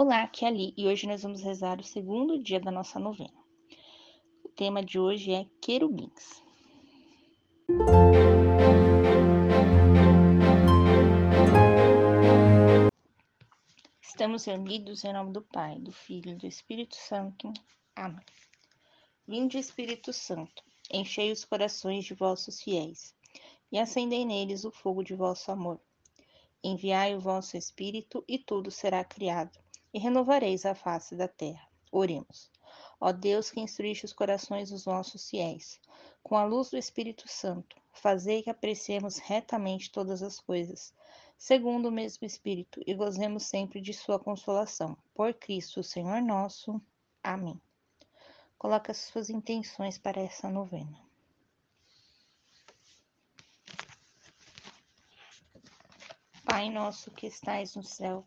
Olá, aqui é Ali e hoje nós vamos rezar o segundo dia da nossa novena. O tema de hoje é querubins. Estamos reunidos em nome do Pai, do Filho e do Espírito Santo. Amém. Vinde, Espírito Santo, enchei os corações de vossos fiéis e acendei neles o fogo de vosso amor. Enviai o vosso Espírito e tudo será criado renovareis a face da terra. Oremos. Ó Deus que instruiste os corações dos nossos fiéis, com a luz do Espírito Santo, fazei que apreciemos retamente todas as coisas, segundo o mesmo Espírito, e gozemos sempre de sua consolação. Por Cristo, Senhor nosso. Amém. Coloque as suas intenções para essa novena. Pai nosso que estais no céu,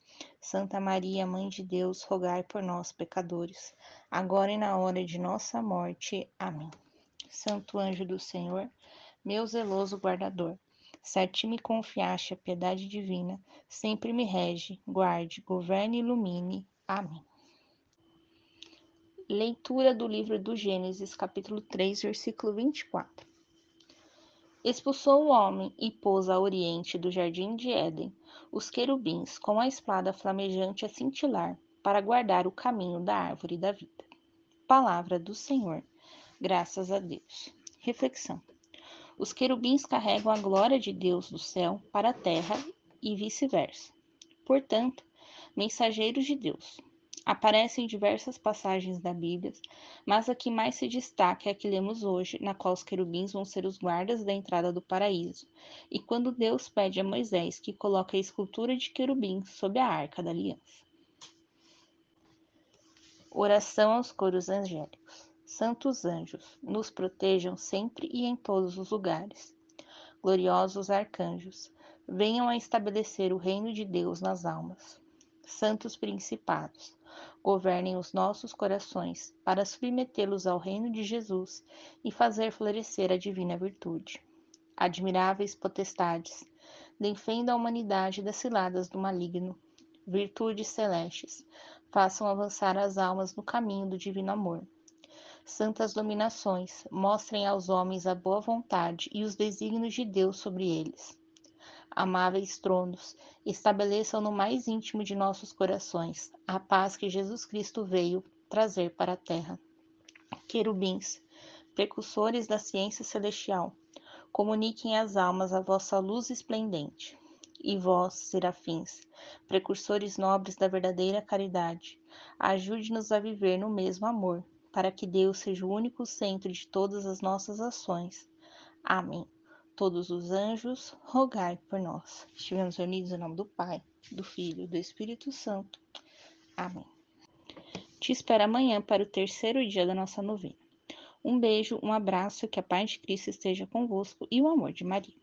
Santa Maria, Mãe de Deus, rogai por nós, pecadores, agora e na hora de nossa morte. Amém. Santo anjo do Senhor, meu zeloso guardador, se a ti me confiaste a piedade divina, sempre me rege, guarde, governe e ilumine. Amém. Leitura do livro do Gênesis, capítulo 3, versículo 24. Expulsou o homem e pôs a oriente do jardim de Éden os querubins com a espada flamejante a cintilar para guardar o caminho da árvore da vida. Palavra do Senhor. Graças a Deus. Reflexão. Os querubins carregam a glória de Deus do céu para a terra e vice-versa. Portanto, mensageiros de Deus, Aparecem em diversas passagens da Bíblia, mas a que mais se destaca é a que lemos hoje, na qual os querubins vão ser os guardas da entrada do paraíso, e quando Deus pede a Moisés que coloque a escultura de querubins sob a arca da aliança. Oração aos coros angélicos. Santos anjos, nos protejam sempre e em todos os lugares. Gloriosos arcanjos, venham a estabelecer o reino de Deus nas almas. Santos principados, governem os nossos corações, para submetê-los ao reino de Jesus e fazer florescer a divina virtude. Admiráveis potestades, defendam a humanidade das ciladas do maligno. Virtudes celestes, façam avançar as almas no caminho do divino amor. Santas dominações, mostrem aos homens a boa vontade e os desígnios de Deus sobre eles amáveis tronos, estabeleçam no mais íntimo de nossos corações a paz que Jesus Cristo veio trazer para a terra. Querubins, precursores da ciência celestial, comuniquem às almas a vossa luz esplendente. E vós, serafins, precursores nobres da verdadeira caridade, ajude-nos a viver no mesmo amor, para que Deus seja o único centro de todas as nossas ações. Amém todos os anjos, rogai por nós. Estivemos reunidos em nome do Pai, do Filho e do Espírito Santo. Amém. Te espero amanhã para o terceiro dia da nossa novena. Um beijo, um abraço, que a paz de Cristo esteja convosco e o amor de Maria.